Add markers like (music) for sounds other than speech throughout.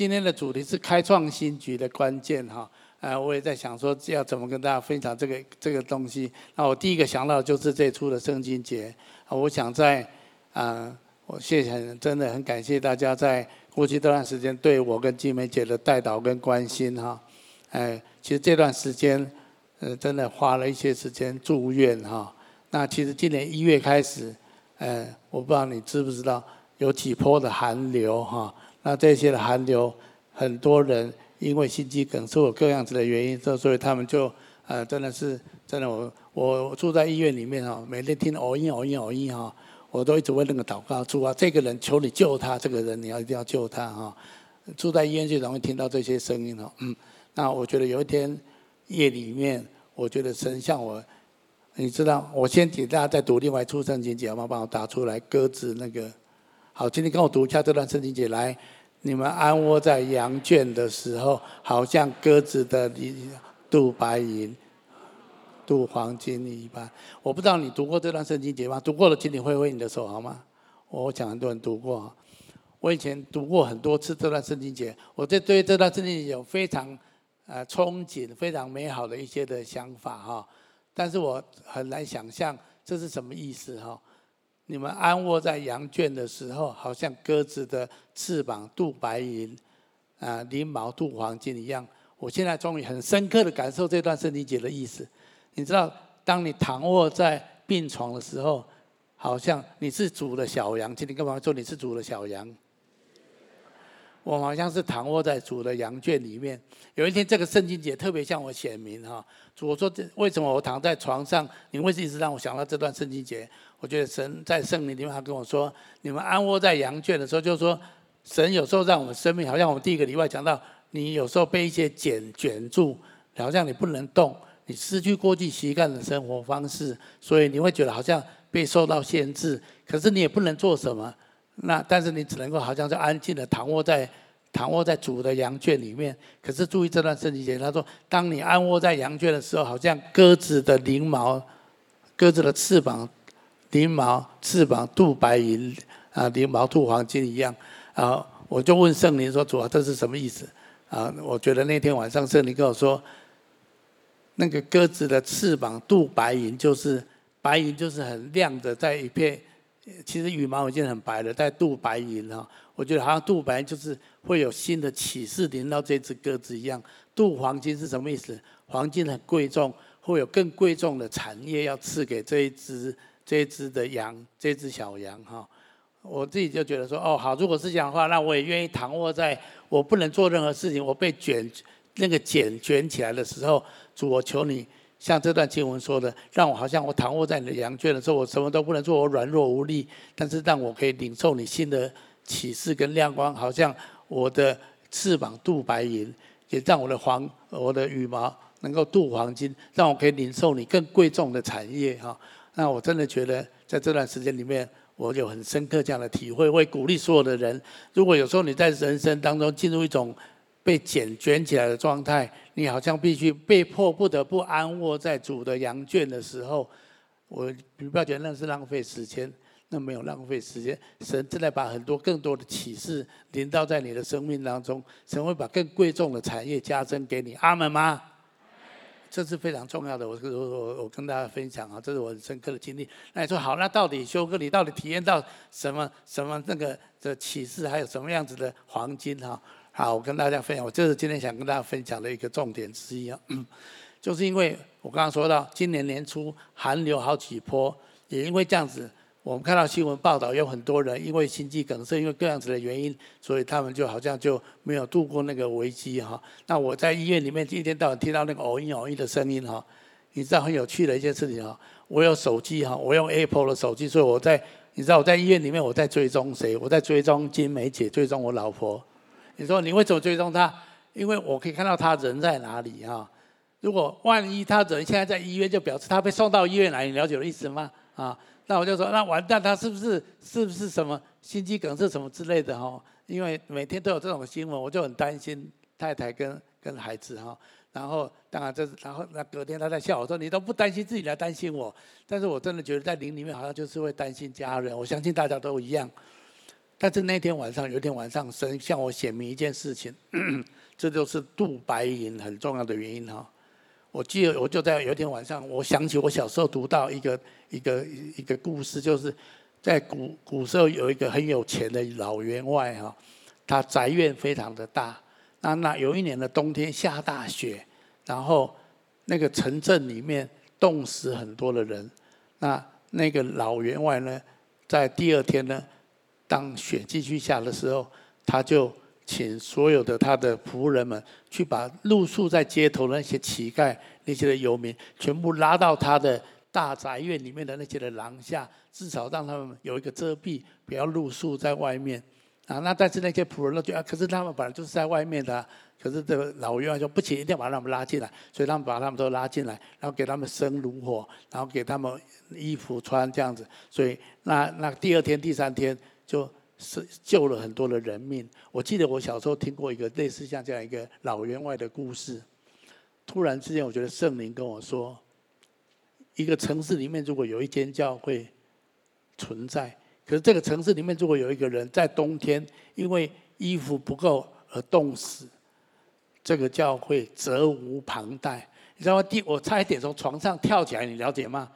今天的主题是开创新局的关键哈。呃，我也在想说要怎么跟大家分享这个这个东西。那我第一个想到就是这出的圣经节。啊我想在啊，我谢谢，真的很感谢大家在过去这段时间对我跟金梅姐的带导跟关心哈。哎，其实这段时间，呃，真的花了一些时间住院哈。那其实今年一月开始，呃，我不知道你知不知道有几波的寒流哈。那这些的寒流，很多人因为心肌梗塞或各样子的原因，所以他们就呃，真的是真的我我住在医院里面哈，每天听哦音哦音哦音哈，我都一直为那个祷告主啊，这个人求你救他，这个人你要一定要救他哈。住在医院就容易听到这些声音哦，嗯。那我觉得有一天夜里面，我觉得神向我，你知道，我先请大家再读另外出圣经节，好吗？帮我打出来鸽子那个。好，今天跟我读一下这段圣经节来。你们安窝在羊圈的时候，好像鸽子的肚白银、镀黄金一般。我不知道你读过这段圣经节吗？读过了，请你挥挥你的手好吗？我讲很多人读过，我以前读过很多次这段圣经节，我这对这段圣经节有非常。呃，憧憬非常美好的一些的想法哈，但是我很难想象这是什么意思哈。你们安卧在羊圈的时候，好像鸽子的翅膀镀白银，啊，翎毛镀黄金一样。我现在终于很深刻的感受这段圣经节的意思。你知道，当你躺卧在病床的时候，好像你是主的小羊。今天干嘛说你是主的小羊？我好像是躺卧在主的羊圈里面。有一天，这个圣经节特别向我显明哈。我说这为什么我躺在床上？你为什么一直让我想到这段圣经节？我觉得神在圣灵里面，他跟我说：你们安窝在羊圈的时候，就是说神有时候让我们生命，好像我们第一个礼拜讲到，你有时候被一些茧卷住，好像你不能动，你失去过去习惯的生活方式，所以你会觉得好像被受到限制，可是你也不能做什么。那但是你只能够好像是安静的躺卧在躺卧在主的羊圈里面。可是注意这段圣经节，他说：当你安卧在羊圈的时候，好像鸽子的翎毛，鸽子的翅膀，翎毛翅膀镀白银啊，翎毛镀黄金一样啊。我就问圣灵说：主啊，这是什么意思啊？我觉得那天晚上圣灵跟我说，那个鸽子的翅膀镀白银，就是白银，就是很亮的，在一片。其实羽毛已经很白了，在镀白银哈。我觉得好像镀白银就是会有新的启示临到这只鸽子一样。镀黄金是什么意思？黄金很贵重，会有更贵重的产业要赐给这一只这只的羊，这只小羊哈。我自己就觉得说，哦好，如果是这样的话，那我也愿意躺卧在我不能做任何事情，我被卷那个茧卷起来的时候，主我求你。像这段经文说的，让我好像我躺卧在你的羊圈的时候，我什么都不能做，我软弱无力。但是让我可以领受你新的启示跟亮光，好像我的翅膀镀白银，也让我的黄我的羽毛能够镀黄金，让我可以领受你更贵重的产业哈。那我真的觉得在这段时间里面，我有很深刻这样的体会，会鼓励所有的人。如果有时候你在人生当中进入一种被卷卷起来的状态，你好像必须被迫不得不安卧在主的羊圈的时候，我你不要觉得那是浪费时间，那没有浪费时间。神正在把很多更多的启示临到在你的生命当中，神会把更贵重的产业加增给你。阿门吗？这是非常重要的。我我我我跟大家分享啊，这是我很深刻的经历。那你说好，那到底修哥你到底体验到什么什么那个的启示，还有什么样子的黄金哈？好，我跟大家分享，我这是今天想跟大家分享的一个重点之一啊，就是因为我刚刚说到，今年年初寒流好几波，也因为这样子，我们看到新闻报道，有很多人因为心肌梗塞，因为各样子的原因，所以他们就好像就没有度过那个危机哈。那我在医院里面一天到晚听到那个偶一偶一的声音哈，你知道很有趣的一件事情哈，我有手机哈，我用 Apple 的手机，所以我在你知道我在医院里面我在追踪谁？我在追踪金梅姐，追踪我老婆。你说你为什么追踪她？因为我可以看到她人在哪里哈。如果万一他人现在在医院，就表示他被送到医院来，你了解我的意思吗？啊，那我就说那完蛋，他是不是是不是什么心肌梗塞什么之类的哈？因为每天都有这种新闻，我就很担心太太跟跟孩子哈。然后当然这是然后那隔天他在笑我说，你都不担心自己来担心我，但是我真的觉得在灵里面好像就是会担心家人，我相信大家都一样。但是那天晚上，有一天晚上，神向我显明一件事情，(clears throat) 这就是度白银很重要的原因哈。我记得我就在有一天晚上，我想起我小时候读到一个一个一个故事，就是在古古时候有一个很有钱的老员外哈，他宅院非常的大。那那有一年的冬天下大雪，然后那个城镇里面冻死很多的人。那那个老员外呢，在第二天呢，当雪继续下的时候，他就请所有的他的仆人们去把露宿在街头的那些乞丐、那些的游民，全部拉到他的大宅院里面的那些的廊下，至少让他们有一个遮蔽，不要露宿在外面。啊，那但是那些仆人都觉得，啊，可是他们本来就是在外面的，可是这个老员外说不行，一定要把他们拉进来，所以他们把他们都拉进来，然后给他们生炉火，然后给他们衣服穿这样子，所以那那第二天、第三天就是救了很多的人命。我记得我小时候听过一个类似像这样一个老员外的故事，突然之间我觉得圣灵跟我说，一个城市里面如果有一间教会存在。可是这个城市里面，如果有一个人在冬天因为衣服不够而冻死，这个教会责无旁贷。你知道吗？第我差一点从床上跳起来，你了解吗？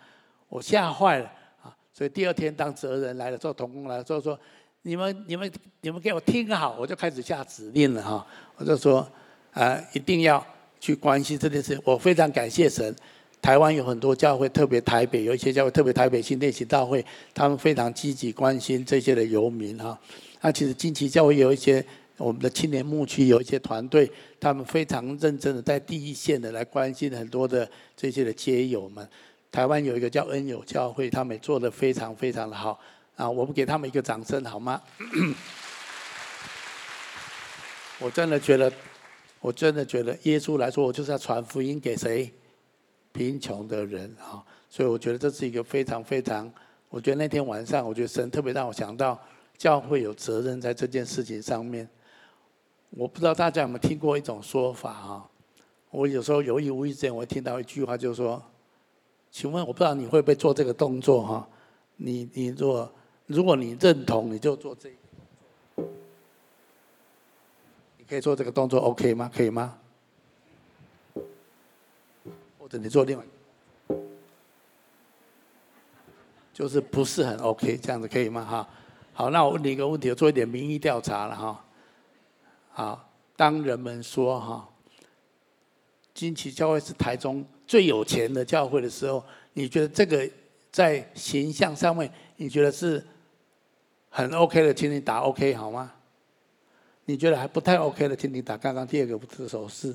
我吓坏了啊！所以第二天当责人来了之后，同工来了之后说：“你们、你们、你们给我听好！”我就开始下指令了哈！我就说：“啊，一定要去关心这件事。”我非常感谢神。台湾有很多教会，特别台北有一些教会，特别台北新店行道会，他们非常积极关心这些的游民哈。那其实近期教会有一些我们的青年牧区有一些团队，他们非常认真的在第一线的来关心很多的这些的街友们。台湾有一个叫恩友教会，他们也做得非常非常的好啊，我们给他们一个掌声好吗？(clears throat) 我真的觉得，我真的觉得耶稣来说，我就是要传福音给谁？贫穷的人啊，所以我觉得这是一个非常非常，我觉得那天晚上，我觉得神特别让我想到教会有责任在这件事情上面。我不知道大家有没有听过一种说法啊？我有时候有意无意间，我会听到一句话，就是说：“请问，我不知道你会不会做这个动作哈？你你做，如果你认同，你就做这个。你可以做这个动作，OK 吗？可以吗？”或者你做另外，就是不是很 OK，这样子可以吗？哈，好，那我问你一个问题，我做一点民意调查了哈。好，当人们说哈，金旗教会是台中最有钱的教会的时候，你觉得这个在形象上面，你觉得是很 OK 的，请你打 OK 好吗？你觉得还不太 OK 的，请你打刚刚第二个不手势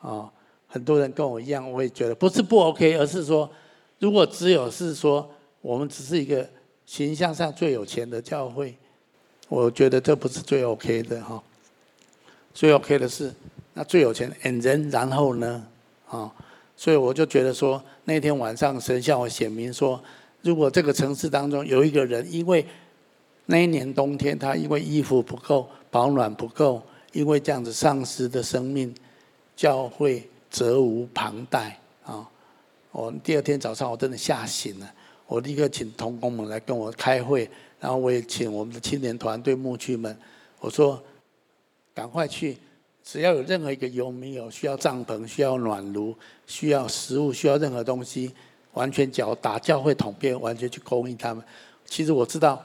啊。很多人跟我一样，我也觉得不是不 OK，而是说，如果只有是说我们只是一个形象上最有钱的教会，我觉得这不是最 OK 的哈。最 OK 的是那最有钱，and then 然后呢，啊，所以我就觉得说，那天晚上神向我显明说，如果这个城市当中有一个人，因为那一年冬天他因为衣服不够保暖不够，因为这样子丧失的生命，教会。责无旁贷啊！我第二天早上我真的吓醒了，我立刻请同工们来跟我开会，然后我也请我们的青年团队牧区们，我说赶快去，只要有任何一个游民有需要帐篷、需要暖炉、需要食物、需要任何东西，完全脚打教会统编，完全去供应他们。其实我知道，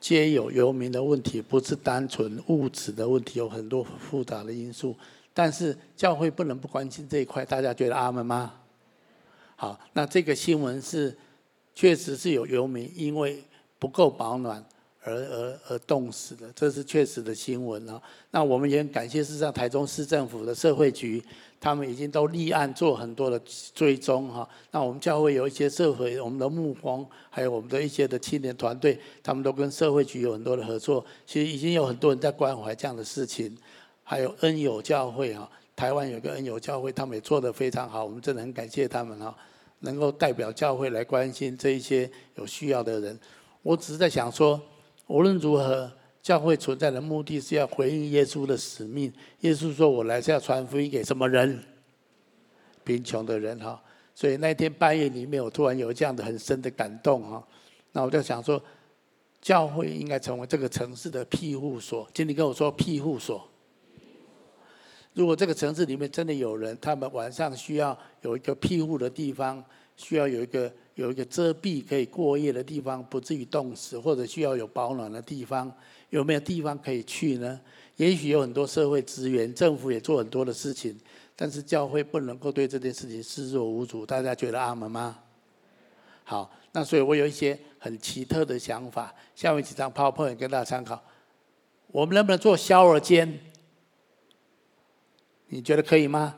皆有游民的问题，不是单纯物质的问题，有很多复杂的因素。但是教会不能不关心这一块，大家觉得阿门吗？好，那这个新闻是确实是有游民因为不够保暖而而而冻死的，这是确实的新闻啊。那我们也很感谢，事实上台中市政府的社会局，他们已经都立案做很多的追踪哈。那我们教会有一些社会，我们的牧工，还有我们的一些的青年团队，他们都跟社会局有很多的合作。其实已经有很多人在关怀这样的事情。还有恩友教会哈，台湾有个恩友教会，他们也做得非常好，我们真的很感谢他们哈，能够代表教会来关心这一些有需要的人。我只是在想说，无论如何，教会存在的目的是要回应耶稣的使命。耶稣说：“我来是要传福音给什么人？贫穷的人哈。”所以那天半夜里面，我突然有这样的很深的感动哈。那我就想说。教会应该成为这个城市的庇护所。请你跟我说庇护所。如果这个城市里面真的有人，他们晚上需要有一个庇护的地方，需要有一个有一个遮蔽可以过夜的地方，不至于冻死，或者需要有保暖的地方，有没有地方可以去呢？也许有很多社会资源，政府也做很多的事情，但是教会不能够对这件事情视若无睹。大家觉得阿门吗？好，那所以我有一些很奇特的想法，下面几张 PowerPoint 跟大家参考。我们能不能做宵尔间？你觉得可以吗？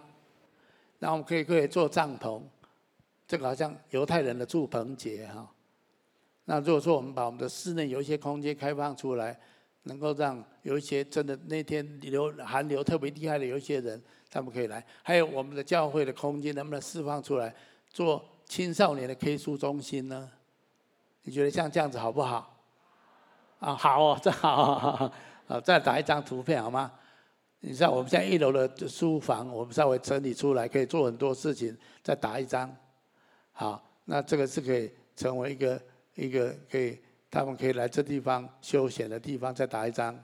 那我们可以可以做帐篷，这个好像犹太人的祝棚节哈。那如果说我们把我们的室内有一些空间开放出来。能够让有一些真的那天流寒流特别厉害的有一些人，他们可以来。还有我们的教会的空间能不能释放出来，做青少年的 K 书中心呢？你觉得像这样子好不好？啊，好哦，这好，好，好，再打一张图片好吗？你知道我们现在一楼的书房，我们稍微整理出来，可以做很多事情。再打一张，好，那这个是可以成为一个一个可以。他们可以来这地方休闲的地方，再打一张。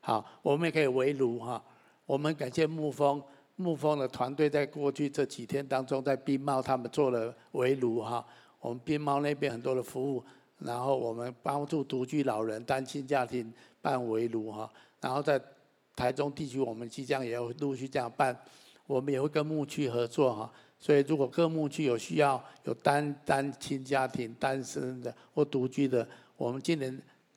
好，我们也可以围炉哈。我们感谢沐风，沐风的团队在过去这几天当中，在冰帽他们做了围炉哈。我们冰帽那边很多的服务，然后我们帮助独居老人、单亲家庭办围炉哈。然后在台中地区，我们即将也要陆续这样办。我们也会跟牧区合作哈。所以，如果各牧区有需要，有单单亲家庭、单身的或独居的，我们今年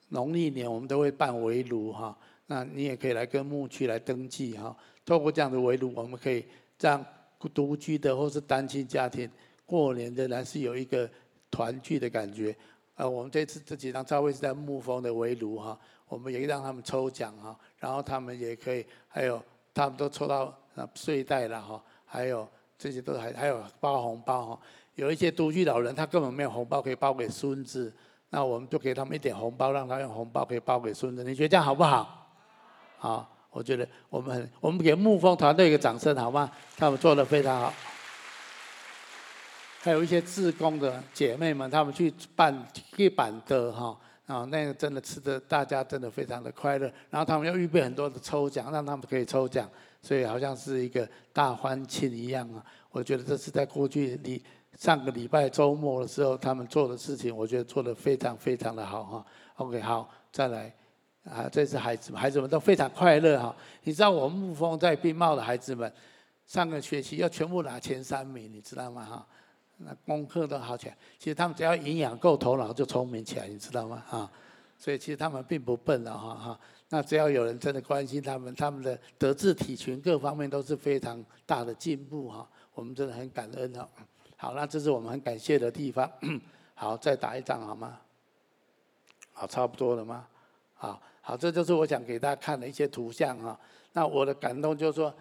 农历年我们都会办围炉哈。那你也可以来跟牧区来登记哈。透过这样的围炉，我们可以让独居的或是单亲家庭过年仍然是有一个团聚的感觉。呃，我们这次这几张照片是在沐风的围炉哈，我们也让他们抽奖哈，然后他们也可以，还有他们都抽到睡袋了哈，还有。这些都还还有包红包哈，有一些独居老人他根本没有红包可以包给孙子，那我们就给他们一点红包，让他用红包可以包给孙子。你觉得这样好不好？好，我觉得我们很，我们给沐风团队一个掌声好吗？他们做的非常好。还有一些自工的姐妹们，他们去办铁板的哈，啊，那个真的吃的大家真的非常的快乐，然后他们又预备很多的抽奖，让他们可以抽奖。所以好像是一个大欢庆一样啊！我觉得这是在过去礼上个礼拜周末的时候他们做的事情，我觉得做得非常非常的好哈。OK，好，再来啊！这是孩子们孩子们都非常快乐哈。你知道我们沐风在冰帽的孩子们，上个学期要全部拿前三名，你知道吗？哈，那功课都好起来。其实他们只要营养够，头脑就聪明起来，你知道吗？哈，所以其实他们并不笨的哈哈。那只要有人真的关心他们，他们的德智体群各方面都是非常大的进步哈。我们真的很感恩哈。好，那这是我们很感谢的地方。好，再打一张好吗？好，差不多了吗？好，好，这就是我想给大家看的一些图像哈。那我的感动就是说，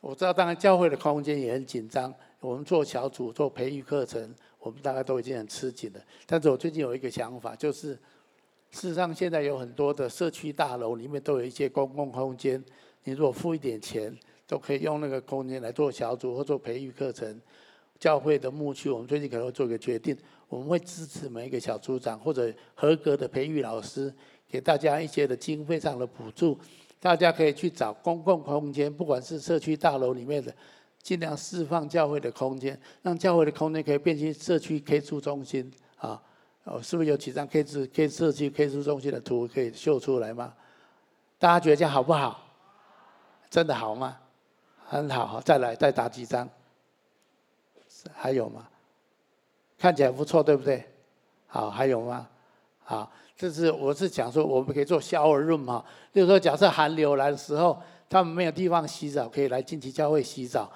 我知道当然教会的空间也很紧张，我们做小组做培育课程，我们大概都已经很吃紧了。但是我最近有一个想法，就是。事实上，现在有很多的社区大楼里面都有一些公共空间，你如果付一点钱，都可以用那个空间来做小组或做培育课程。教会的牧区，我们最近可能会做一个决定，我们会支持每一个小组长或者合格的培育老师，给大家一些的经费上的补助。大家可以去找公共空间，不管是社区大楼里面的，尽量释放教会的空间，让教会的空间可以变成社区 K 书中心啊。哦，是不是有几张 K 字 K 社区 K 书中心的图可以秀出来吗？大家觉得这样好不好？真的好吗？很好，再来再打几张。还有吗？看起来不错，对不对？好，还有吗？好，这是我是讲说，我们可以做 shower room 哈。就是说，假设寒流来的时候，他们没有地方洗澡，可以来近期教会洗澡。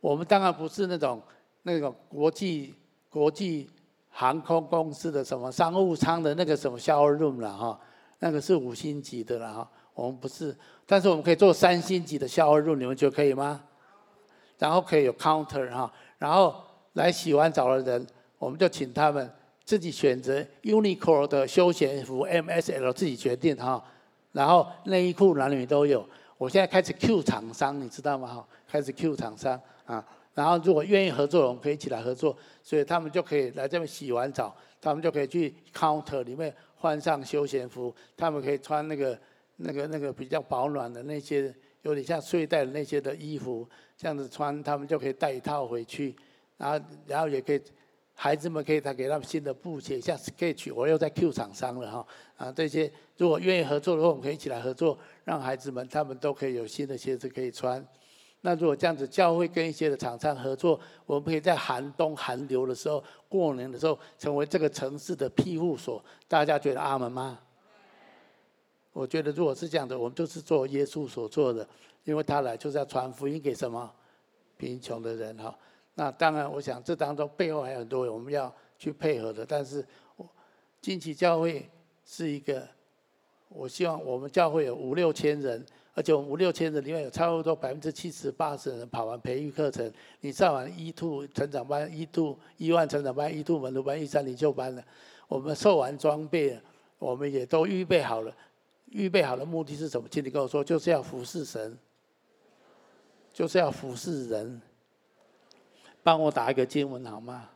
我们当然不是那种那种国际国际。航空公司的什么商务舱的那个什么 showroom 了哈，那个是五星级的了哈，我们不是，但是我们可以做三星级的 shower room，你们觉得可以吗？然后可以有 counter 哈，然后来洗完澡的人，我们就请他们自己选择 Uniqlo 的休闲服，MSL 自己决定哈，然后内衣裤男女都有。我现在开始 Q 厂商，你知道吗？哈，开始 Q 厂商啊。然后，如果愿意合作，我们可以一起来合作。所以他们就可以来这边洗完澡，他们就可以去 counter 里面换上休闲服，他们可以穿那个那个那个比较保暖的那些，有点像睡袋的那些的衣服，这样子穿，他们就可以带一套回去，然后然后也可以。孩子们可以再给他们新的布鞋，像 Sketch，我又在 Q 厂商了哈啊，这些如果愿意合作的话，我们可以一起来合作，让孩子们他们都可以有新的鞋子可以穿。那如果这样子，教会跟一些的厂商合作，我们可以在寒冬寒流的时候，过年的时候，成为这个城市的庇护所。大家觉得阿门吗？我觉得如果是这样的，我们就是做耶稣所做的，因为他来就是要传福音给什么贫穷的人哈。那当然，我想这当中背后还有很多我们要去配合的。但是，惊奇教会是一个，我希望我们教会有五六千人，而且我们五六千人里面有差不多百分之七十八十人跑完培育课程，你上完一兔成长班、一兔一万成长班、一兔门徒班、E3 领袖班了，我们受完装备，我们也都预备好了。预备好的目的是什么？请你跟我说，就是要服侍神，就是要服侍人。帮我打一个经文好吗？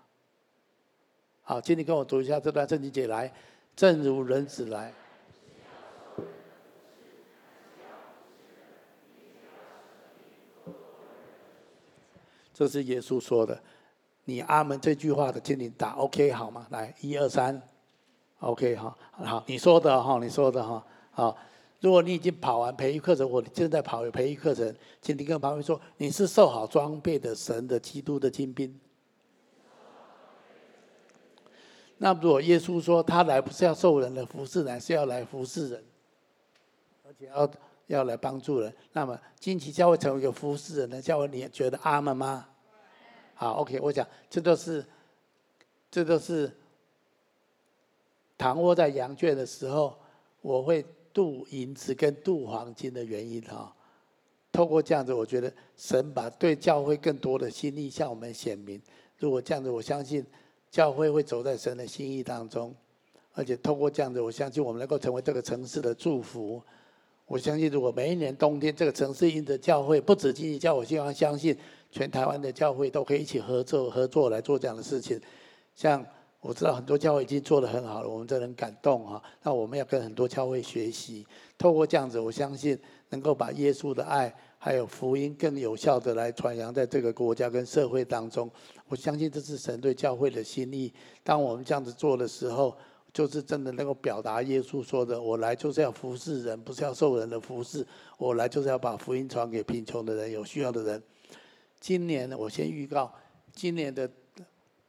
好，请你跟我读一下这段圣经节来，正如人子来。这是耶稣说的，你阿门这句话的，请你打 OK 好吗？来，一二三，OK 好，好，你说的哈，你说的哈，好。如果你已经跑完培育课程，或正在跑培育课程，请你跟旁边说，你是受好装备的神的基督的精兵。那如果耶稣说他来不是要受人的服侍，乃是要来服侍人，而且要要来帮助人，那么惊奇教会成为一个服侍人的教会，你觉得阿门吗？好，OK，我讲这都是这都是躺卧在羊圈的时候，我会。镀银子跟镀黄金的原因哈，透过这样子，我觉得神把对教会更多的心意向我们显明。如果这样子，我相信教会会走在神的心意当中，而且透过这样子，我相信我们能够成为这个城市的祝福。我相信，如果每一年冬天这个城市因着教会，不止经济教，我希望相信全台湾的教会都可以一起合作合作来做这样的事情，像。我知道很多教会已经做得很好了，我们真的很感动哈。那我们要跟很多教会学习，透过这样子，我相信能够把耶稣的爱还有福音更有效的来传扬在这个国家跟社会当中。我相信这是神对教会的心意。当我们这样子做的时候，就是真的能够表达耶稣说的：“我来就是要服侍人，不是要受人的服侍。我来就是要把福音传给贫穷的人、有需要的人。”今年我先预告，今年的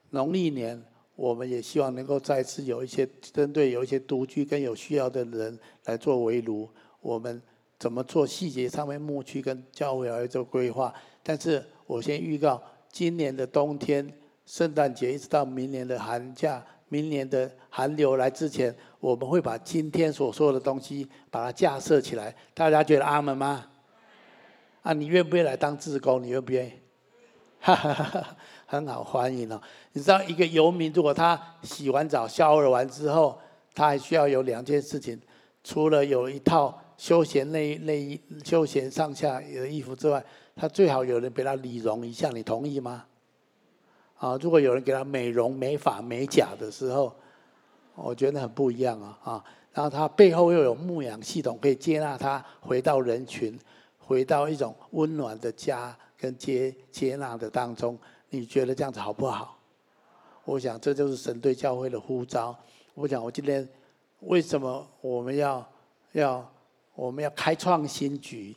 农历年。我们也希望能够再次有一些针对有一些独居跟有需要的人来做围炉。我们怎么做细节上面牧区跟教会来做规划。但是我先预告，今年的冬天、圣诞节一直到明年的寒假、明年的寒流来之前，我们会把今天所说的东西把它架设起来。大家觉得阿门吗？啊，你愿不愿意来当志工？你愿不愿意？哈哈哈。很好欢迎哦！你知道一个游民，如果他洗完澡、消耳完之后，他还需要有两件事情，除了有一套休闲内内衣、休闲上下的衣服之外，他最好有人给他理容一下，你同意吗？啊，如果有人给他美容、美发、美甲的时候，我觉得很不一样啊！啊，然后他背后又有牧养系统，可以接纳他回到人群，回到一种温暖的家跟接接纳的当中。你觉得这样子好不好？我想这就是神对教会的呼召。我想我今天为什么我们要要我们要开创新局？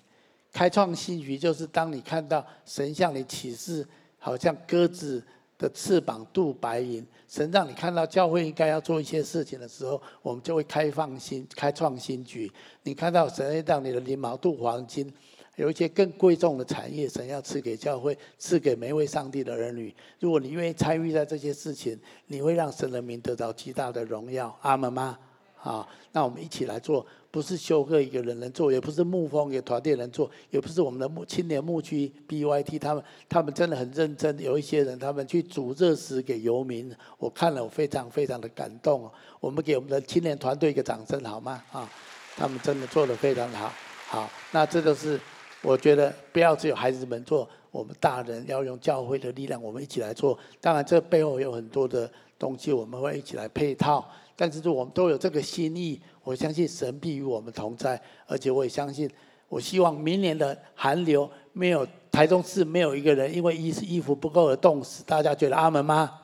开创新局就是当你看到神向你启示，好像鸽子的翅膀镀白银，神让你看到教会应该要做一些事情的时候，我们就会开放新开创新局。你看到神让你的翎毛镀黄金。有一些更贵重的产业，神要赐给教会，赐给每一位上帝的儿女。如果你愿意参与在这些事情，你会让神的名得到极大的荣耀。阿门吗？好，那我们一起来做，不是修哥一个人能做，也不是牧风一个团队能做，也不是我们的牧青年牧区 BYT 他们，他们真的很认真。有一些人，他们去煮热食给游民，我看了我非常非常的感动。我们给我们的青年团队一个掌声好吗？啊，他们真的做得非常好。好，那这就是。我觉得不要只有孩子们做，我们大人要用教会的力量，我们一起来做。当然，这背后有很多的东西，我们会一起来配套。但是，我们都有这个心意，我相信神必与我们同在，而且我也相信，我希望明年的寒流没有台中市没有一个人因为衣衣服不够而冻死。大家觉得阿门吗？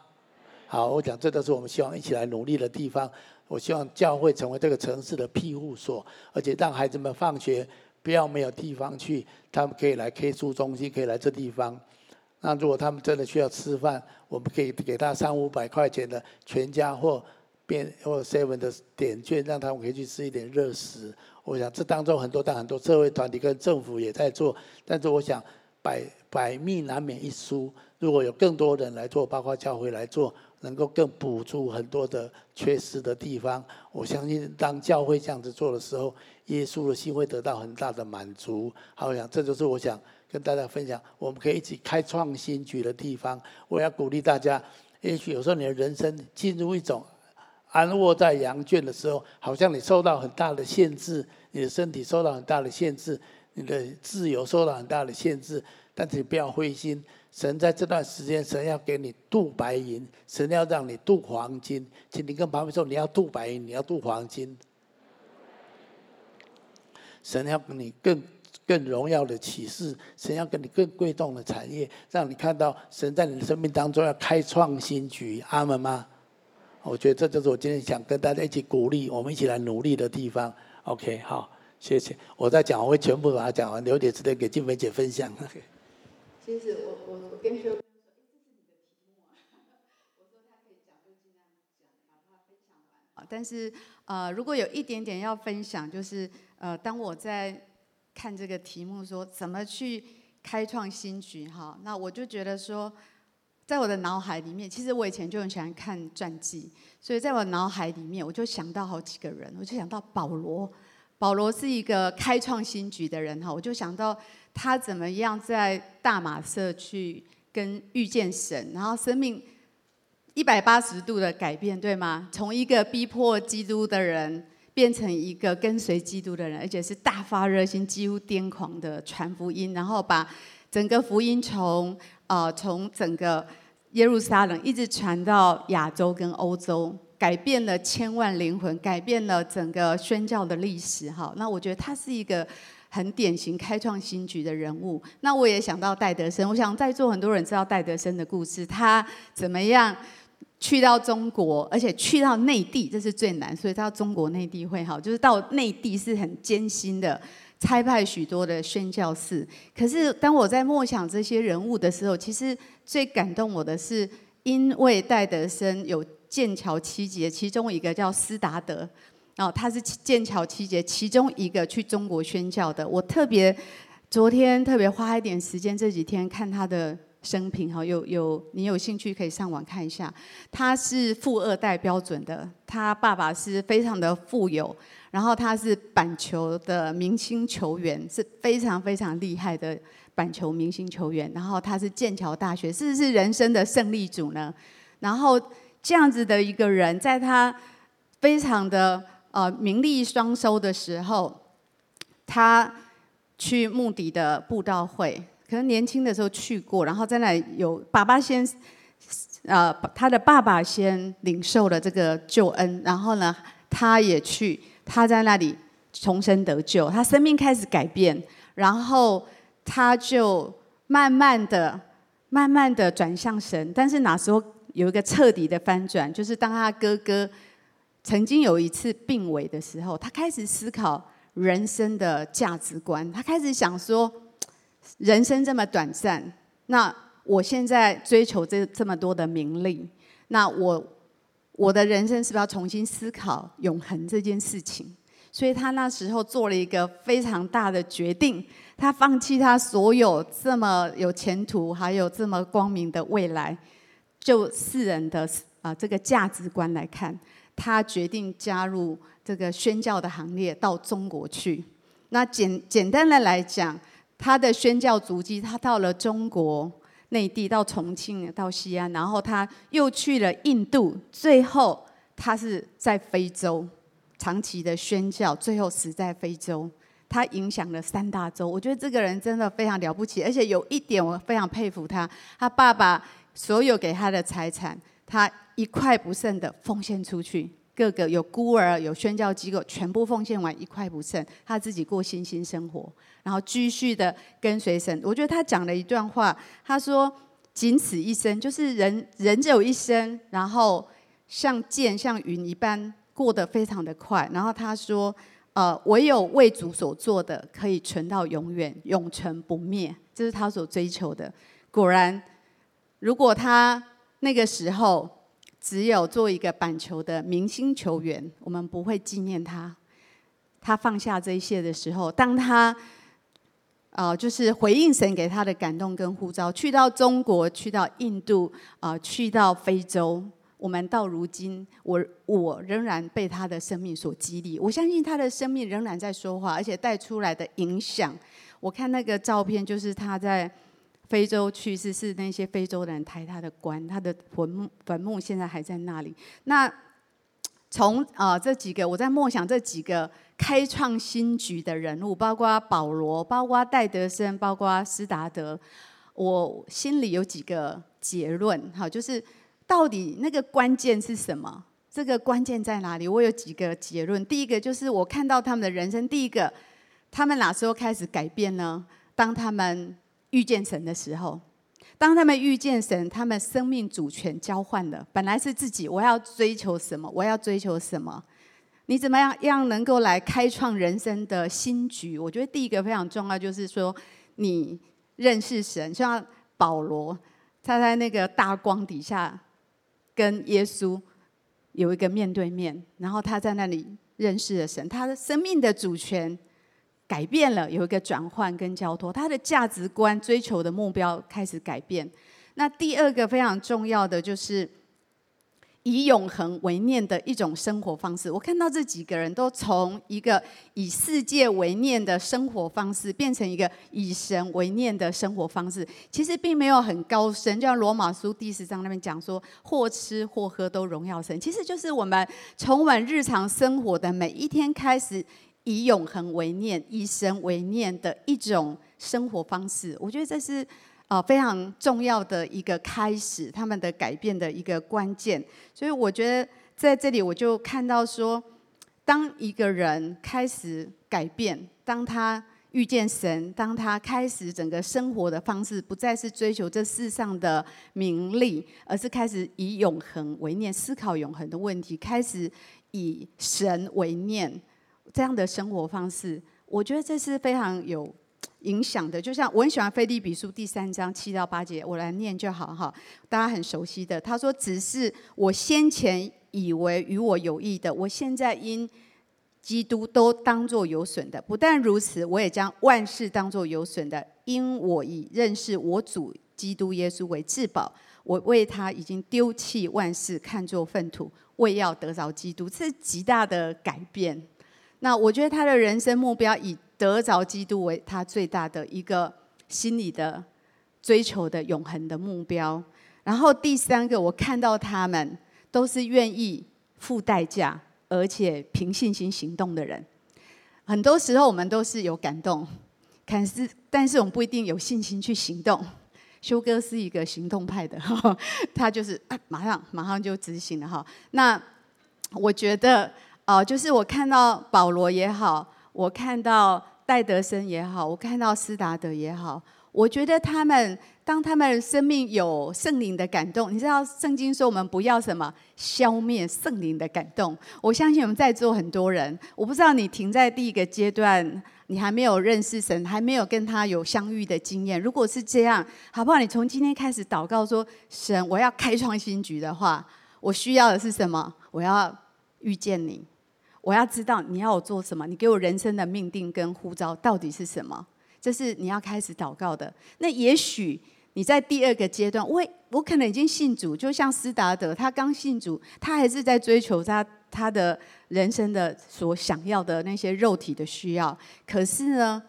好，我讲这都是我们希望一起来努力的地方。我希望教会成为这个城市的庇护所，而且让孩子们放学不要没有地方去，他们可以来 K 书中心，可以来这地方。那如果他们真的需要吃饭，我们可以给他三五百块钱的全家或便或 seven 的点券，让他们可以去吃一点热食。我想这当中很多但很多社会团体跟政府也在做，但是我想百百密难免一疏，如果有更多人来做，包括教会来做。能够更补足很多的缺失的地方，我相信当教会这样子做的时候，耶稣的心会得到很大的满足。好，我想这就是我想跟大家分享，我们可以一起开创新局的地方。我要鼓励大家，也许有时候你的人生进入一种安卧在羊圈的时候，好像你受到很大的限制，你的身体受到很大的限制，你的自由受到很大的限制，但是你不要灰心。神在这段时间，神要给你镀白银，神要让你镀黄金。请你跟旁边说，你要镀白银，你要镀黄金。神要给你更更荣耀的启示，神要给你更贵重的产业，让你看到神在你的生命当中要开创新局。阿门吗？我觉得这就是我今天想跟大家一起鼓励，我们一起来努力的地方。OK，好，谢谢。我在讲，我会全部把它讲完，留点时间给静美姐分享。其实我我我跟修哥说，哎，这是你的题目啊。(laughs) 我说他可以讲就尽量讲，把它分享完。但是呃，如果有一点点要分享，就是呃，当我在看这个题目说怎么去开创新局哈，那我就觉得说，在我的脑海里面，其实我以前就很喜欢看传记，所以在我脑海里面，我就想到好几个人，我就想到保罗，保罗是一个开创新局的人哈，我就想到。他怎么样在大马色去跟遇见神，然后生命一百八十度的改变，对吗？从一个逼迫基督的人，变成一个跟随基督的人，而且是大发热心、几乎癫狂的传福音，然后把整个福音从呃从整个耶路撒冷一直传到亚洲跟欧洲，改变了千万灵魂，改变了整个宣教的历史。哈，那我觉得他是一个。很典型开创新局的人物，那我也想到戴德生。我想在座很多人知道戴德生的故事，他怎么样去到中国，而且去到内地，这是最难，所以他到中国内地会好，就是到内地是很艰辛的，差派许多的宣教士。可是当我在默想这些人物的时候，其实最感动我的是，因为戴德森有剑桥七杰，其中一个叫斯达德。哦，他是剑桥七杰其中一个去中国宣教的。我特别昨天特别花一点时间，这几天看他的生平。哈，有有你有兴趣可以上网看一下。他是富二代标准的，他爸爸是非常的富有，然后他是板球的明星球员，是非常非常厉害的板球明星球员。然后他是剑桥大学，是不是人生的胜利组呢？然后这样子的一个人，在他非常的。呃，名利双收的时候，他去慕迪的布道会，可能年轻的时候去过，然后在那里有爸爸先，呃，他的爸爸先领受了这个救恩，然后呢，他也去，他在那里重生得救，他生命开始改变，然后他就慢慢的、慢慢的转向神，但是那时候有一个彻底的翻转，就是当他哥哥。曾经有一次病危的时候，他开始思考人生的价值观。他开始想说，人生这么短暂，那我现在追求这这么多的名利，那我我的人生是不是要重新思考永恒这件事情？所以他那时候做了一个非常大的决定，他放弃他所有这么有前途，还有这么光明的未来，就世人的啊这个价值观来看。他决定加入这个宣教的行列，到中国去。那简简单的来讲，他的宣教足迹，他到了中国内地，到重庆，到西安，然后他又去了印度，最后他是在非洲长期的宣教，最后死在非洲。他影响了三大洲，我觉得这个人真的非常了不起，而且有一点我非常佩服他，他爸爸所有给他的财产。他一块不剩的奉献出去，各个有孤儿、有宣教机构，全部奉献完一块不剩，他自己过信心生活，然后继续的跟随神。我觉得他讲了一段话，他说：“仅此一生，就是人人只有一生，然后像箭像云一般过得非常的快。”然后他说：“呃，唯有为主所做的，可以存到永远，永存不灭，这是他所追求的。”果然，如果他那个时候只有做一个板球的明星球员，我们不会纪念他。他放下这一切的时候，当他呃，就是回应神给他的感动跟呼召，去到中国，去到印度，啊、去到非洲，我们到如今，我我仍然被他的生命所激励。我相信他的生命仍然在说话，而且带出来的影响。我看那个照片，就是他在。非洲去世是那些非洲人抬他的棺，他的坟墓坟墓现在还在那里。那从啊、这几个我在默想这几个开创新局的人物，包括保罗，包括戴德生，包括斯达德，我心里有几个结论，哈，就是到底那个关键是什么？这个关键在哪里？我有几个结论。第一个就是我看到他们的人生，第一个，他们哪时候开始改变呢？当他们遇见神的时候，当他们遇见神，他们生命主权交换了。本来是自己，我要追求什么？我要追求什么？你怎么样样能够来开创人生的新局？我觉得第一个非常重要，就是说你认识神。像保罗，他在那个大光底下跟耶稣有一个面对面，然后他在那里认识了神，他的生命的主权。改变了，有一个转换跟交托，他的价值观、追求的目标开始改变。那第二个非常重要的就是以永恒为念的一种生活方式。我看到这几个人都从一个以世界为念的生活方式，变成一个以神为念的生活方式。其实并没有很高深，就像罗马书第十章那边讲说，或吃或喝都荣耀神。其实就是我们从我们日常生活的每一天开始。以永恒为念，以神为念的一种生活方式，我觉得这是啊非常重要的一个开始，他们的改变的一个关键。所以我觉得在这里我就看到说，当一个人开始改变，当他遇见神，当他开始整个生活的方式不再是追求这世上的名利，而是开始以永恒为念，思考永恒的问题，开始以神为念。这样的生活方式，我觉得这是非常有 (tsk) 影响的。就像我很喜欢《腓立比书》第三章七到八节，我来念就好哈。大家很熟悉的，他说：“只是我先前以为与我有益的，我现在因基督都当作有损的。不但如此，我也将万事当作有损的，因我以认识我主基督耶稣为至宝。我为他已经丢弃万事，看作粪土，为要得着基督。这是极大的改变。”那我觉得他的人生目标以得着基督为他最大的一个心理的追求的永恒的目标。然后第三个，我看到他们都是愿意付代价，而且凭信心行动的人。很多时候我们都是有感动，可是但是我们不一定有信心去行动。修哥是一个行动派的，(laughs) 他就是啊，马上马上就执行了哈。那我觉得。哦，就是我看到保罗也好，我看到戴德生也好，我看到斯达德也好，我觉得他们当他们生命有圣灵的感动，你知道圣经说我们不要什么消灭圣灵的感动。我相信我们在座很多人，我不知道你停在第一个阶段，你还没有认识神，还没有跟他有相遇的经验。如果是这样，好不好？你从今天开始祷告说，神，我要开创新局的话，我需要的是什么？我要遇见你。我要知道你要我做什么，你给我人生的命定跟呼召到底是什么？这是你要开始祷告的。那也许你在第二个阶段，我我可能已经信主，就像斯达德，他刚信主，他还是在追求他他的人生的所想要的那些肉体的需要。可是呢，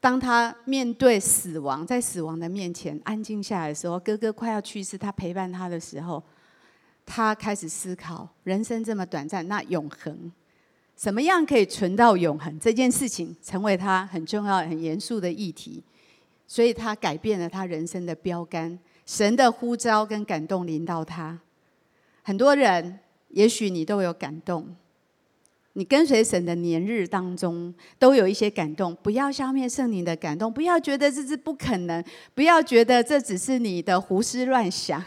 当他面对死亡，在死亡的面前安静下来的时候，哥哥快要去世，他陪伴他的时候，他开始思考人生这么短暂，那永恒。怎么样可以存到永恒？这件事情成为他很重要、很严肃的议题，所以他改变了他人生的标杆。神的呼召跟感动临到他，很多人，也许你都有感动。你跟随神的年日当中，都有一些感动。不要消灭圣灵的感动，不要觉得这是不可能，不要觉得这只是你的胡思乱想。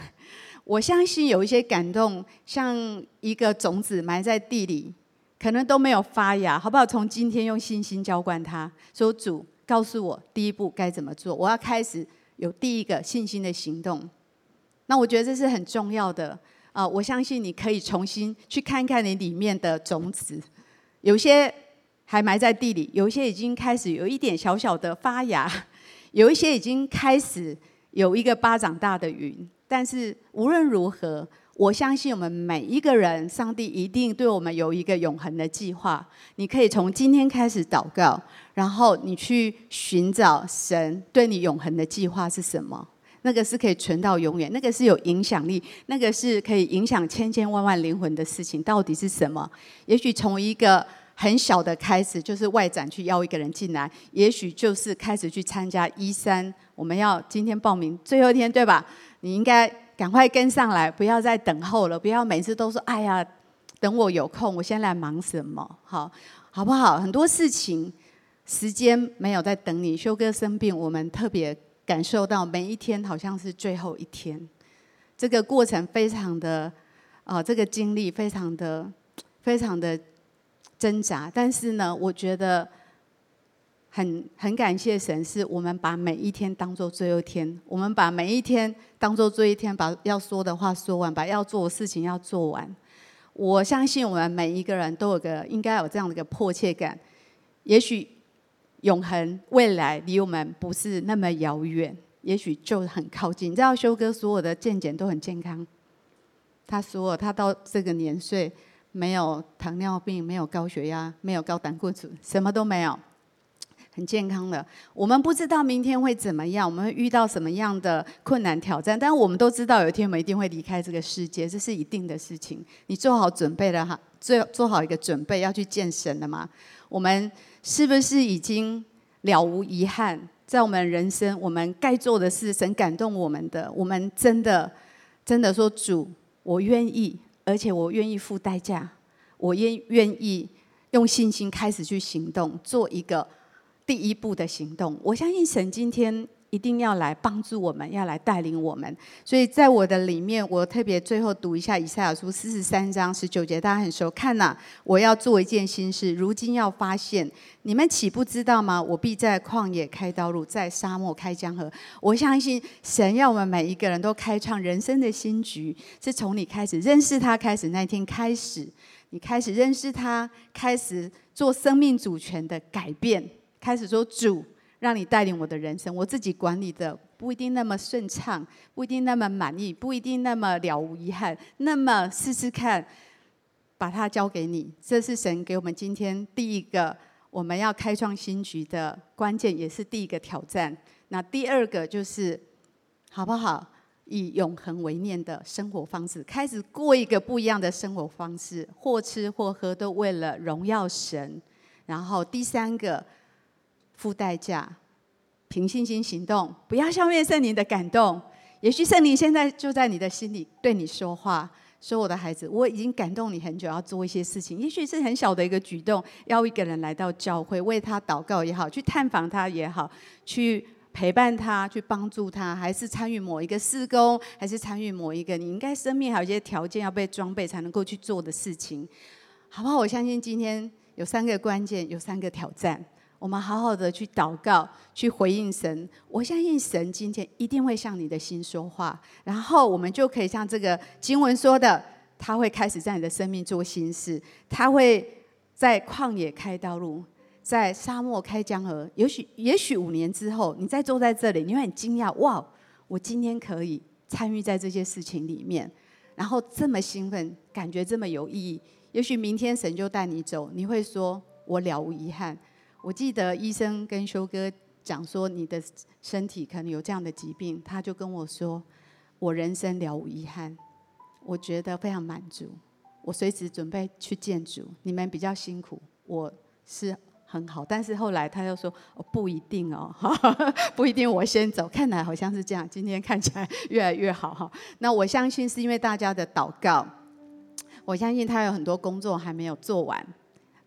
我相信有一些感动，像一个种子埋在地里，可能都没有发芽，好不好？从今天用信心浇灌它，说主告诉我第一步该怎么做，我要开始有第一个信心的行动。那我觉得这是很重要的啊！我相信你可以重新去看看你里面的种子。有些还埋在地里，有一些已经开始有一点小小的发芽，(laughs) 有一些已经开始有一个巴掌大的云。但是无论如何，我相信我们每一个人，上帝一定对我们有一个永恒的计划。你可以从今天开始祷告，然后你去寻找神对你永恒的计划是什么。那个是可以存到永远，那个是有影响力，那个是可以影响千千万万灵魂的事情，到底是什么？也许从一个很小的开始，就是外展去邀一个人进来；也许就是开始去参加一三，我们要今天报名最后一天，对吧？你应该赶快跟上来，不要再等候了，不要每次都说：“哎呀，等我有空，我先来忙什么？”好，好不好？很多事情，时间没有在等你。修哥生病，我们特别。感受到每一天好像是最后一天，这个过程非常的，啊、这个经历非常的、非常的挣扎。但是呢，我觉得很很感谢神，是我们把每一天当做最后一天，我们把每一天当做最后一天，把要说的话说完，把要做的事情要做完。我相信我们每一个人都有个应该有这样的一个迫切感，也许。永恒未来离我们不是那么遥远，也许就很靠近。你知道修哥所有的健检都很健康，他说他到这个年岁没有糖尿病，没有高血压，没有高胆固醇，什么都没有，很健康的。我们不知道明天会怎么样，我们会遇到什么样的困难挑战，但我们都知道有一天我们一定会离开这个世界，这是一定的事情。你做好准备了哈，做做好一个准备要去见神了吗？我们。是不是已经了无遗憾？在我们人生，我们该做的事，神感动我们的，我们真的真的说主，我愿意，而且我愿意付代价，我愿愿意用信心开始去行动，做一个第一步的行动。我相信神今天。一定要来帮助我们，要来带领我们。所以在我的里面，我特别最后读一下以赛亚书四十三章十九节，大家很熟。看呐，我要做一件新事，如今要发现，你们岂不知道吗？我必在旷野开道路，在沙漠开江河。我相信神要我们每一个人都开创人生的新局，是从你开始认识他开始，那一天开始，你开始认识他，开始做生命主权的改变，开始说主。让你带领我的人生，我自己管理的不一定那么顺畅，不一定那么满意，不一定那么了无遗憾。那么试试看，把它交给你。这是神给我们今天第一个我们要开创新局的关键，也是第一个挑战。那第二个就是，好不好？以永恒为念的生活方式，开始过一个不一样的生活方式，或吃或喝都为了荣耀神。然后第三个。付代价，凭信心行动，不要消灭圣灵的感动。也许圣灵现在就在你的心里对你说话，说：“我的孩子，我已经感动你很久，要做一些事情。也许是很小的一个举动，邀一个人来到教会，为他祷告也好，去探访他也好，去陪伴他，去帮助他，还是参与某一个事工，还是参与某一个你应该生命还有一些条件要被装备才能够去做的事情，好不好？我相信今天有三个关键，有三个挑战。我们好好的去祷告，去回应神。我相信神今天一定会向你的心说话，然后我们就可以像这个经文说的，他会开始在你的生命做新事，他会在旷野开道路，在沙漠开江河。也许，也许五年之后，你再坐在这里，你会很惊讶：哇，我今天可以参与在这些事情里面，然后这么兴奋，感觉这么有意义。也许明天神就带你走，你会说：我了无遗憾。我记得医生跟修哥讲说，你的身体可能有这样的疾病，他就跟我说，我人生了无遗憾，我觉得非常满足，我随时准备去见主。你们比较辛苦，我是很好，但是后来他又说，哦，不一定哦，(laughs) 不一定，我先走，看来好像是这样。今天看起来越来越好哈。那我相信是因为大家的祷告，我相信他有很多工作还没有做完。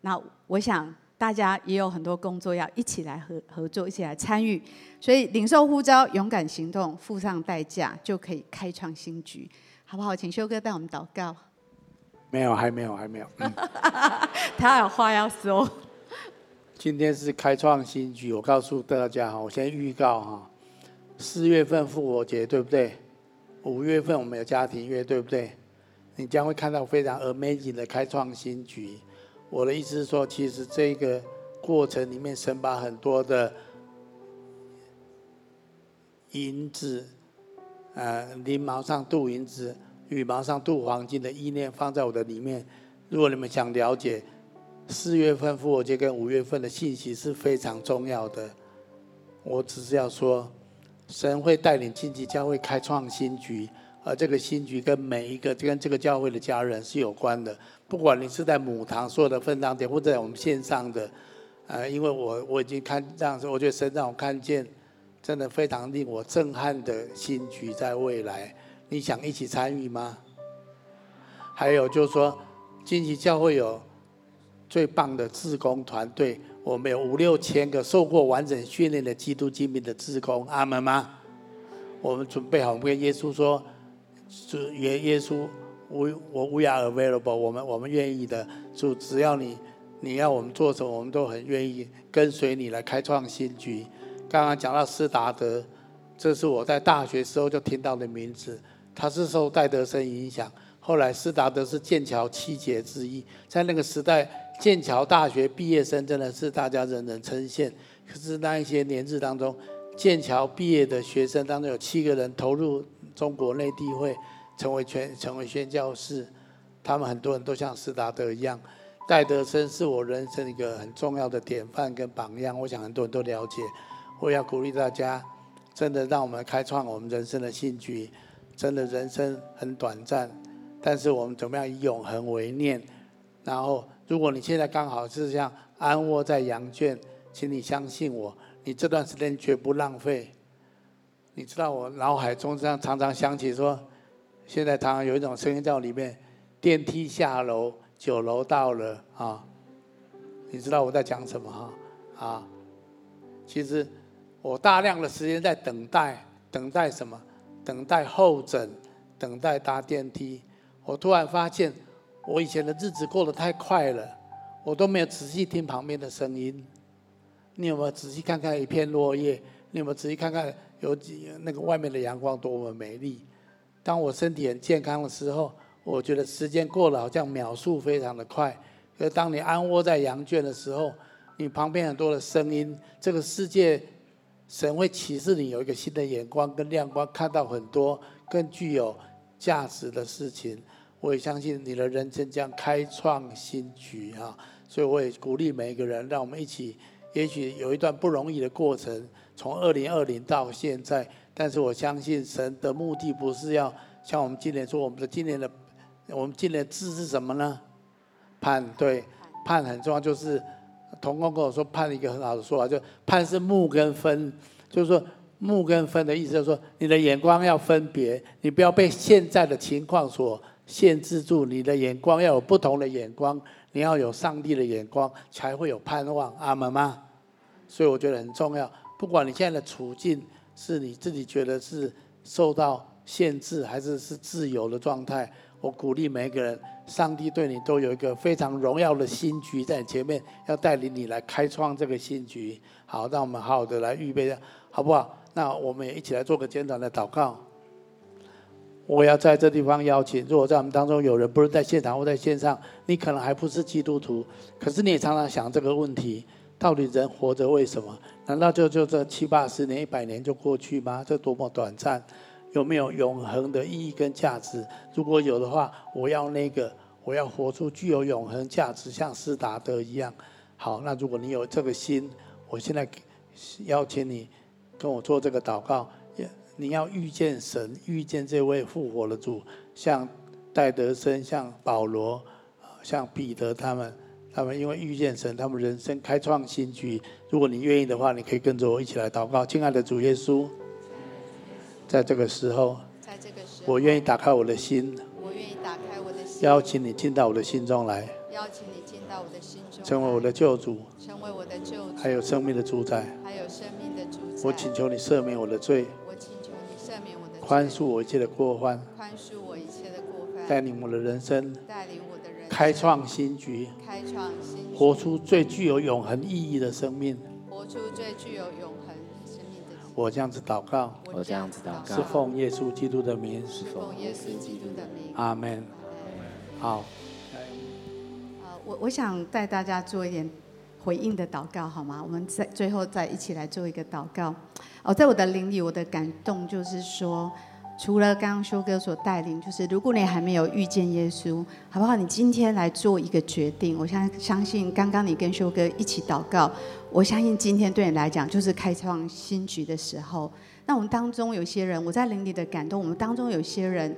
那我想大家也有很多工作要一起来合合作，一起来参与。所以领受呼召，勇敢行动，付上代价，就可以开创新局，好不好？请修哥带我们祷告。没有，还没有，还没有。嗯、(laughs) 他有话要说。今天是开创新局，我告诉大家哈，我先预告哈，四月份复活节对不对？五月份我们有家庭月对不对？你将会看到非常 amazing 的开创新局。我的意思是说，其实这个过程里面，神把很多的银子，呃，翎毛上镀银子。羽毛上镀黄金的意念放在我的里面。如果你们想了解四月份复活节跟五月份的信息是非常重要的。我只是要说，神会带领荆棘教会开创新局，而这个新局跟每一个跟这个教会的家人是有关的。不管你是在母堂所有的分堂点，或者在我们线上的，呃，因为我我已经看这样子，我觉得神让我看见真的非常令我震撼的新局在未来。你想一起参与吗？还有就是说，荆棘教会有最棒的志工团队，我们有五六千个受过完整训练的基督精兵的志工，阿门吗？我们准备好，我们跟耶稣说，主耶耶稣，我我 we are available，我们我们愿意的，主只要你你要我们做什么，我们都很愿意跟随你来开创新局。刚刚讲到斯达德，这是我在大学时候就听到的名字。他是受戴德生影响，后来斯达德是剑桥七杰之一，在那个时代，剑桥大学毕业生真的是大家人人称羡。可是那一些年日当中，剑桥毕业的学生当中有七个人投入中国内地会，成为全成为宣教士，他们很多人都像斯达德一样。戴德生是我人生一个很重要的典范跟榜样，我想很多人都了解。我要鼓励大家，真的让我们开创我们人生的兴趣。真的人生很短暂，但是我们怎么样以永恒为念？然后，如果你现在刚好是像安卧在羊圈，请你相信我，你这段时间绝不浪费。你知道我脑海中这样常常想起说，现在常常有一种声音在我里面，电梯下楼，九楼到了啊。你知道我在讲什么哈？啊，其实我大量的时间在等待，等待什么？等待候诊，等待搭电梯。我突然发现，我以前的日子过得太快了，我都没有仔细听旁边的声音。你有没有仔细看看一片落叶？你有没有仔细看看有几那个外面的阳光多么美丽？当我身体很健康的时候，我觉得时间过了好像秒数非常的快。可当你安窝在羊圈的时候，你旁边很多的声音，这个世界。神会启示你有一个新的眼光跟亮光，看到很多更具有价值的事情。我也相信你的人生将开创新局啊！所以我也鼓励每一个人，让我们一起。也许有一段不容易的过程，从二零二零到现在，但是我相信神的目的不是要像我们今年说，我们的今年的我们今年的字是什么呢？盼，对，盼很重要，就是。童工跟我说，盼一个很好的说法，就盼是木跟分，就是说木跟分的意思，就是说你的眼光要分别，你不要被现在的情况所限制住，你的眼光要有不同的眼光，你要有上帝的眼光，才会有盼望。阿门吗？所以我觉得很重要，不管你现在的处境是你自己觉得是受到限制，还是是自由的状态。我鼓励每一个人，上帝对你都有一个非常荣耀的新局在前面，要带领你来开创这个新局。好，让我们好好的来预备一下，好不好？那我们也一起来做个简短的祷告。我要在这地方邀请，如果在我们当中有人不是在现场或在线上，你可能还不是基督徒，可是你也常常想这个问题：到底人活着为什么？难道就就这七八十年、一百年就过去吗？这多么短暂！有没有永恒的意义跟价值？如果有的话，我要那个，我要活出具有永恒价值，像斯达德一样。好，那如果你有这个心，我现在邀请你跟我做这个祷告。你要遇见神，遇见这位复活的主，像戴德生，像保罗，像彼得他们，他们因为遇见神，他们人生开创新局。如果你愿意的话，你可以跟着我一起来祷告。亲爱的主耶稣。在这个时候，在这个时候，我愿意打开我的心，我愿意打开我的心，邀请你进到我的心中来，邀请你进到我的心中，成为我的救主，成为我的救主，还有生命的主宰，还有生命的主宰。我请求你赦免我的罪，我请求你赦免我的罪，宽恕我一切的过犯，宽恕我一切的过犯，带领我的人生，带领我的人生，开创新局，开创新局，活出最具有永恒意义的生命。活出最具有永恒生命的。我这样子祷告，我这样子祷告，是奉耶稣基督的名，是奉耶稣基督的名。阿门。好。我我想带大家做一点回应的祷告，好吗？我们在最后再一起来做一个祷告。哦，在我的灵里，我的感动就是说，除了刚刚修哥所带领，就是如果你还没有遇见耶稣，好不好？你今天来做一个决定。我相相信，刚刚你跟修哥一起祷告，我相信今天对你来讲就是开创新局的时候。那我们当中有些人，我在灵里的感动，我们当中有些人。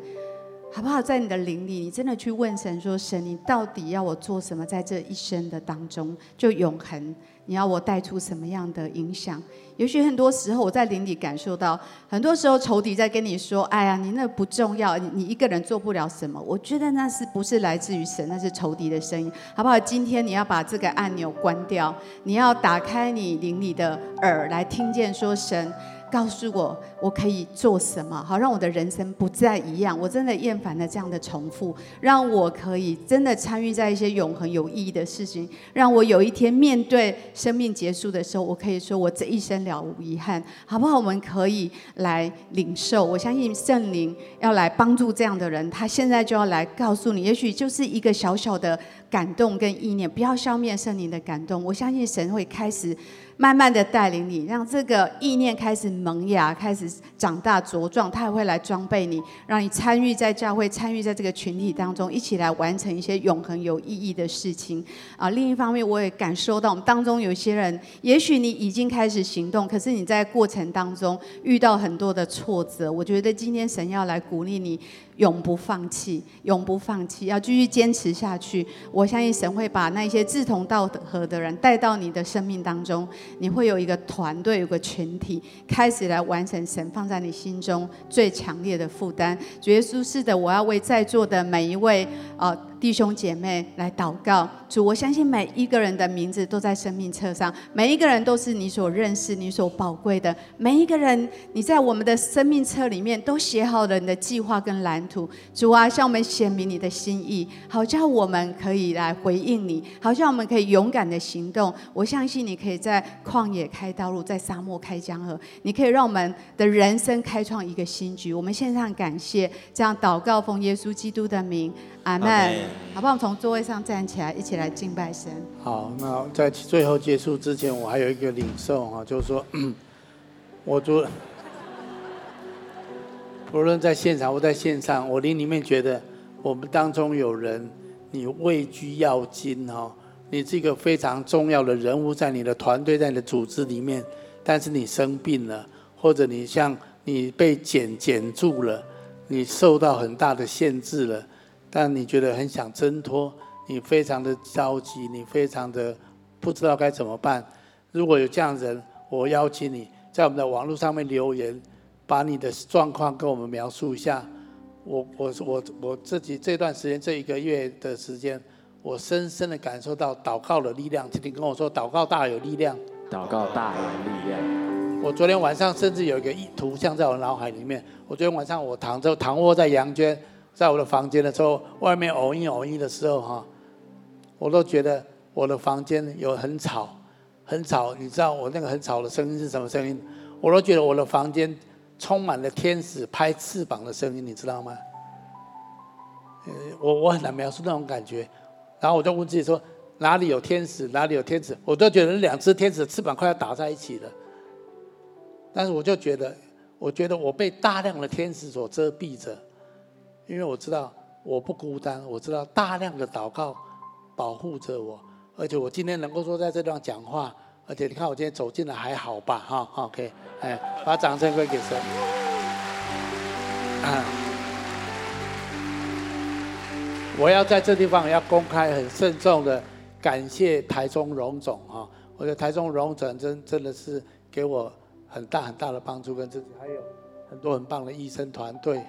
好不好？在你的灵里，你真的去问神说：“神，你到底要我做什么？在这一生的当中，就永恒，你要我带出什么样的影响？也许很多时候，我在灵里感受到，很多时候仇敌在跟你说：‘哎呀，你那不重要，你你一个人做不了什么。’我觉得那是不是来自于神？那是仇敌的声音，好不好？今天你要把这个按钮关掉，你要打开你灵里的耳来听见说神。”告诉我，我可以做什么？好，让我的人生不再一样。我真的厌烦了这样的重复，让我可以真的参与在一些永恒有意义的事情。让我有一天面对生命结束的时候，我可以说我这一生了无遗憾，好不好？我们可以来领受。我相信圣灵要来帮助这样的人，他现在就要来告诉你，也许就是一个小小的感动跟意念，不要消灭圣灵的感动。我相信神会开始。慢慢的带领你，让这个意念开始萌芽，开始长大茁壮。他也会来装备你，让你参与在教会，参与在这个群体当中，一起来完成一些永恒有意义的事情。啊，另一方面，我也感受到我们当中有些人，也许你已经开始行动，可是你在过程当中遇到很多的挫折。我觉得今天神要来鼓励你。永不放弃，永不放弃，要继续坚持下去。我相信神会把那些志同道合的人带到你的生命当中，你会有一个团队，有个群体，开始来完成神放在你心中最强烈的负担。主耶稣，是的，我要为在座的每一位。呃弟兄姐妹来祷告，主，我相信每一个人的名字都在生命册上，每一个人都是你所认识、你所宝贵的。每一个人，你在我们的生命册里面都写好了你的计划跟蓝图。主啊，向我们显明你的心意，好叫我们可以来回应你，好叫我们可以勇敢的行动。我相信你可以在旷野开道路，在沙漠开江河，你可以让我们的人生开创一个新局。我们献上感谢，这样祷告，奉耶稣基督的名。阿门，好不好？我们从座位上站起来，一起来敬拜神。好，那在最后结束之前，我还有一个领受啊，就是说，(clears throat) 我做，无论在现场或在线上，我灵里面觉得，我们当中有人，你位居要津哈，你是一个非常重要的人物，在你的团队，在你的组织里面，但是你生病了，或者你像你被减减住了，你受到很大的限制了。但你觉得很想挣脱，你非常的着急，你非常的不知道该怎么办。如果有这样的人，我邀请你在我们的网络上面留言，把你的状况跟我们描述一下。我我我我自己这段时间这一个月的时间，我深深的感受到祷告的力量。请你跟我说，祷告大有力量。祷告大有力量。我昨天晚上甚至有一个图像在我脑海里面。我昨天晚上我躺着躺卧在羊圈。在我的房间的时候，外面偶一偶一的时候哈，我都觉得我的房间有很吵，很吵。你知道我那个很吵的声音是什么声音？我都觉得我的房间充满了天使拍翅膀的声音，你知道吗？我我很难描述那种感觉。然后我就问自己说，哪里有天使？哪里有天使？我都觉得两只天使翅膀快要打在一起了。但是我就觉得，我觉得我被大量的天使所遮蔽着。因为我知道我不孤单，我知道大量的祷告保护着我，而且我今天能够说在这地方讲话，而且你看我今天走进来还好吧？哈，OK，哎，把掌声归给神。啊，我要在这地方要公开很慎重的感谢台中荣总哈，我觉得台中荣总真真的是给我很大很大的帮助跟支持，还有很多很棒的医生团队。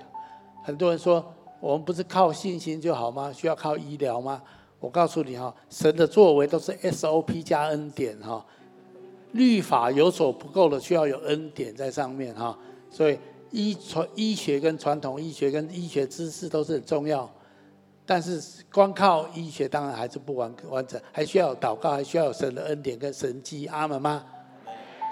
很多人说我们不是靠信心就好吗？需要靠医疗吗？我告诉你哈，神的作为都是 SOP 加恩典哈。律法有所不够的，需要有恩典在上面哈。所以医传医学跟传统医学跟医学知识都是很重要，但是光靠医学当然还是不完完整，还需要祷告，还需要神的恩典跟神迹，阿门吗？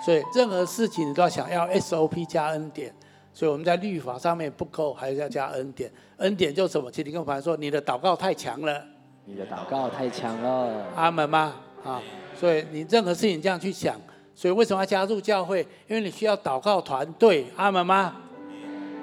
所以任何事情你都要想要 SOP 加恩典。所以我们在律法上面不够，还是要加恩典。恩典就是什么？请你跟我朋友说，你的祷告太强了。你的祷告太强了。阿门吗？啊，所以你任何事情这样去想。所以为什么要加入教会？因为你需要祷告团队。阿门吗？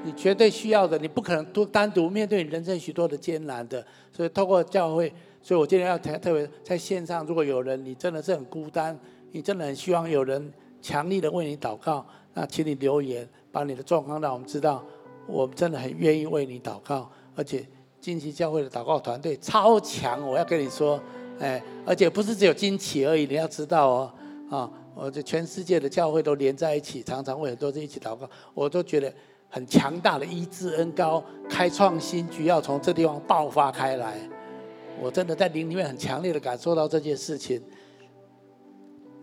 你绝对需要的，你不可能独单独面对你人生许多的艰难的。所以透过教会，所以我今天要特特别在线上，如果有人你真的是很孤单，你真的很希望有人强力的为你祷告，那请你留言。把你的状况让我们知道，我们真的很愿意为你祷告，而且金旗教会的祷告团队超强，我要跟你说，哎，而且不是只有金旗而已，你要知道哦，啊，我这全世界的教会都连在一起，常常为很多人一起祷告，我都觉得很强大的医治恩膏，开创新局要从这地方爆发开来，我真的在灵里面很强烈的感受到这件事情。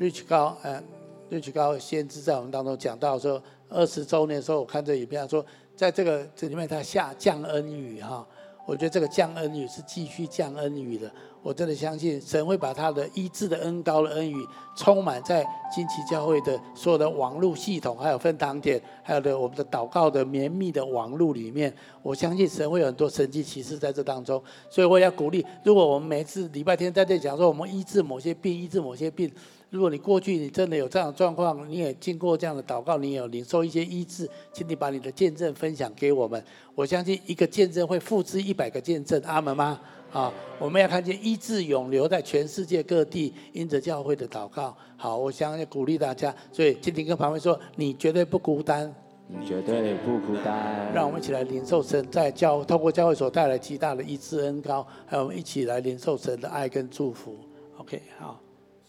Rich 高，嗯，Rich 高先知在我们当中讲到说。二十周年的时候，我看这影片说，在这个这里面，他下降恩雨哈。我觉得这个降恩雨是继续降恩雨的。我真的相信神会把他的医治的恩高的恩雨充满在金奇教会的所有的网络系统，还有分堂点，还有的我们的祷告的绵密的网络里面。我相信神会有很多神迹奇事在这当中。所以我也要鼓励，如果我们每次礼拜天在这里讲说，我们医治某些病，医治某些病。如果你过去你真的有这样的状况，你也经过这样的祷告，你也有领受一些医治，请你把你的见证分享给我们。我相信一个见证会复制一百个见证，阿门吗？啊，我们要看见医治永留在全世界各地，因着教会的祷告。好，我想要鼓励大家，所以今天跟旁边说，你绝对不孤单，你绝对不孤单。让我们一起来领受神在教透过教会所带来极大的医治恩高，还有我们一起来领受神的爱跟祝福。OK，好。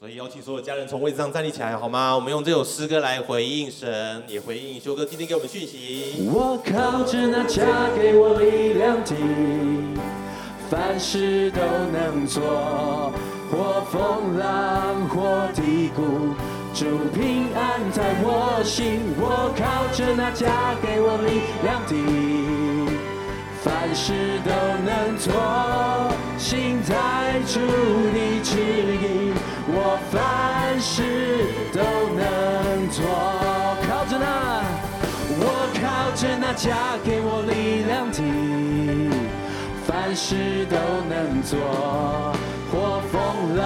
所以邀请所有家人从位置上站立起来，好吗？我们用这首诗歌来回应神，也回应修哥今天给我们讯息。我靠着那加给我力量的，凡事都能做，或风浪或低谷，主平安在我心。我靠着那加给我力量的，凡事都能做，心在主的指引。事都能做，靠着那，我靠着那加给我力量的，凡事都能做，或风浪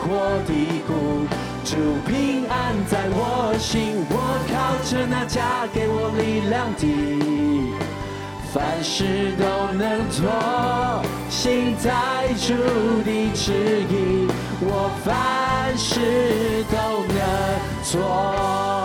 或低谷，主平安在我心。我靠着那加给我力量的，凡事都能做，心在主的旨意。我凡事都能做。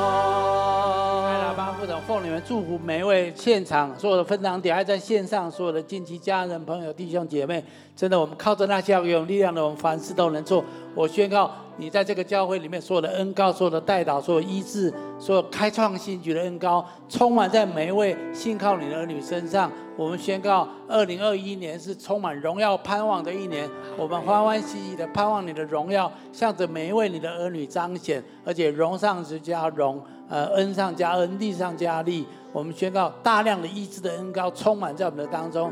来，喇叭副总奉你们祝福每一位现场所有的分堂点，还在线上所有的近期家人、朋友、弟兄姐妹，真的，我们靠着那加给我们力量的，我们凡事都能做。我宣告，你在这个教会里面所有的恩膏、所有的代祷、所有医治、所有开创新局的恩膏，充满在每一位信靠你的儿女身上。我们宣告，二零二一年是充满荣耀盼望的一年。我们欢欢喜喜的盼望你的荣耀，向着每一位你的儿女彰显，而且荣上之加荣，呃，恩上加恩，利上加利。我们宣告，大量的医治的恩膏充满在我们的当中，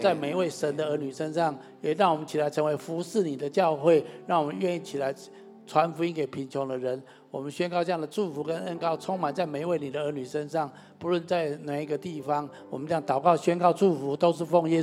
在每一位神的儿女身上，也让我们起来成为服侍你的教会，让我们愿意起来传福音给贫穷的人。我们宣告这样的祝福跟恩膏充满在每一位你的儿女身上，不论在哪一个地方，我们这样祷告、宣告、祝福，都是奉耶稣。